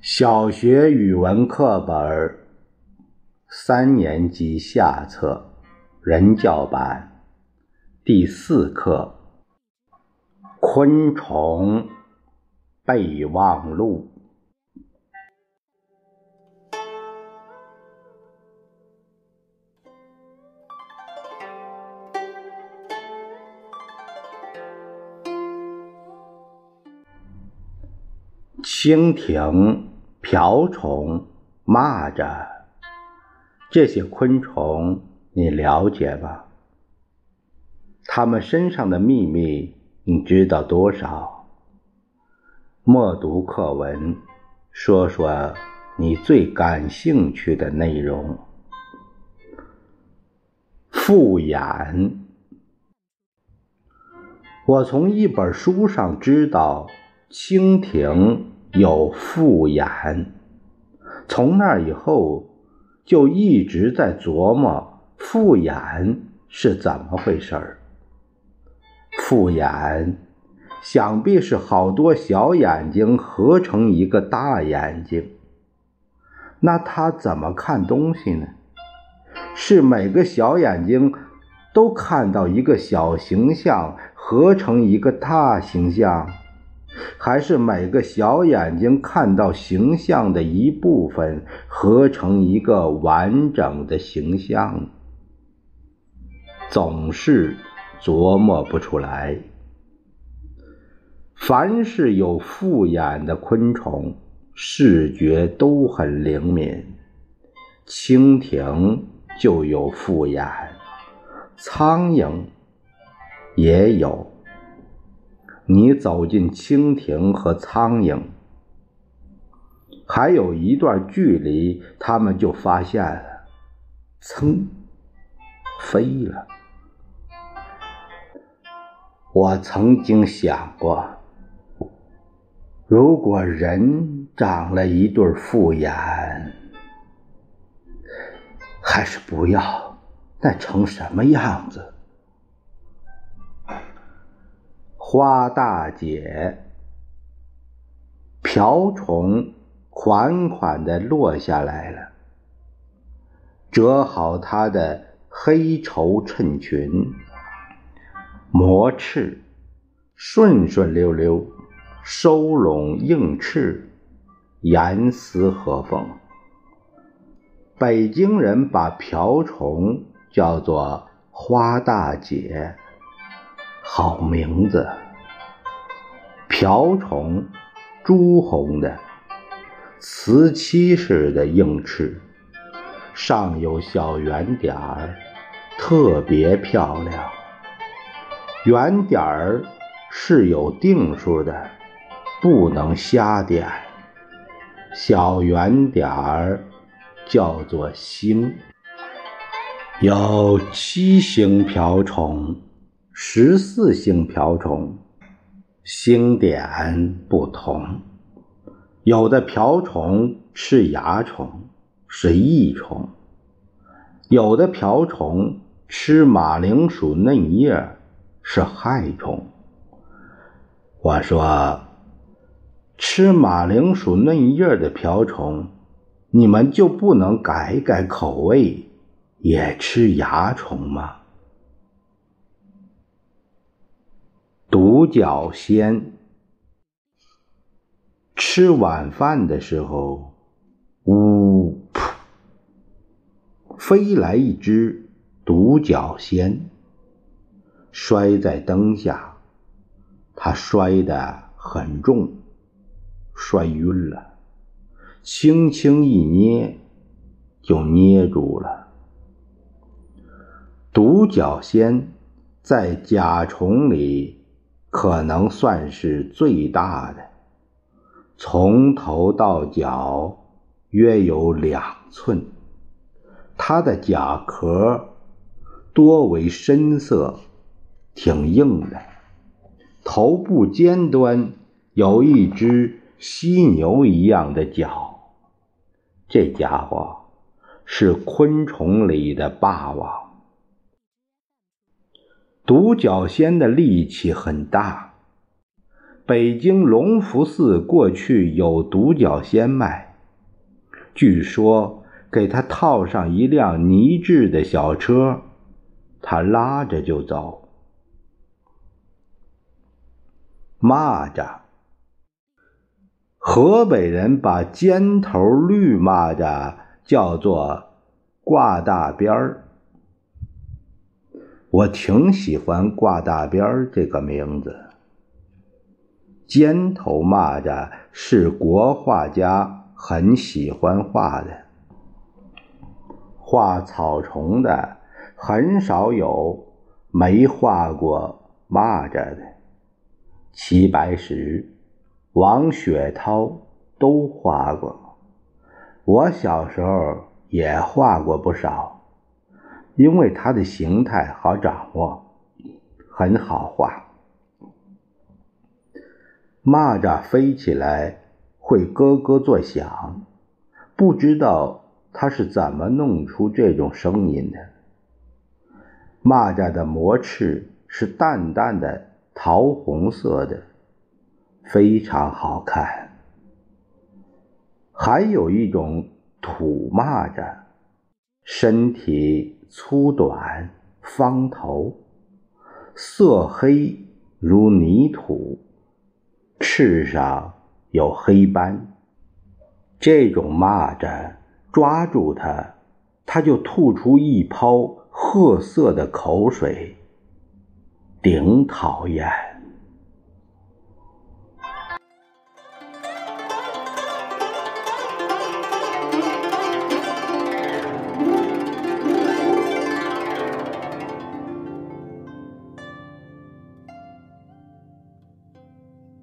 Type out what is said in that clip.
小学语文课本三年级下册人教版。第四课昆虫备忘录。蜻蜓。瓢虫、蚂蚱，这些昆虫你了解吗？它们身上的秘密你知道多少？默读课文，说说你最感兴趣的内容。复眼，我从一本书上知道蜻蜓。有复眼，从那以后就一直在琢磨复眼是怎么回事儿。复眼想必是好多小眼睛合成一个大眼睛。那他怎么看东西呢？是每个小眼睛都看到一个小形象合成一个大形象？还是每个小眼睛看到形象的一部分，合成一个完整的形象，总是琢磨不出来。凡是有复眼的昆虫，视觉都很灵敏。蜻蜓就有复眼，苍蝇也有。你走进蜻蜓和苍蝇，还有一段距离，他们就发现了，噌，飞了。我曾经想过，如果人长了一对复眼，还是不要，那成什么样子？花大姐，瓢虫款款的落下来了，折好她的黑绸衬裙，磨翅，顺顺溜溜，收拢硬翅，严丝合缝。北京人把瓢虫叫做花大姐。好名字，瓢虫，朱红的，瓷漆似的硬翅，上有小圆点儿，特别漂亮。圆点儿是有定数的，不能瞎点。小圆点儿叫做星，有七星瓢虫。十四星瓢虫，星点不同。有的瓢虫吃蚜虫，是益虫；有的瓢虫吃马铃薯嫩叶，是害虫。我说，吃马铃薯嫩叶的瓢虫，你们就不能改改口味，也吃蚜虫吗？独角仙吃晚饭的时候，呜噗，飞来一只独角仙，摔在灯下。他摔得很重，摔晕了，轻轻一捏就捏住了。独角仙在甲虫里。可能算是最大的，从头到脚约有两寸。它的甲壳多为深色，挺硬的。头部尖端有一只犀牛一样的角。这家伙是昆虫里的霸王。独角仙的力气很大，北京隆福寺过去有独角仙卖，据说给他套上一辆泥制的小车，他拉着就走。蚂蚱，河北人把尖头绿蚂蚱叫做挂大边儿。我挺喜欢“挂大边”这个名字。尖头蚂蚱是国画家很喜欢画的，画草虫的很少有没画过蚂蚱的。齐白石、王雪涛都画过，我小时候也画过不少。因为它的形态好掌握，很好画。蚂蚱飞起来会咯咯作响，不知道它是怎么弄出这种声音的。蚂蚱的膜翅是淡淡的桃红色的，非常好看。还有一种土蚂蚱，身体。粗短，方头，色黑如泥土，翅上有黑斑。这种蚂蚱抓住它，它就吐出一泡褐色的口水，顶讨厌。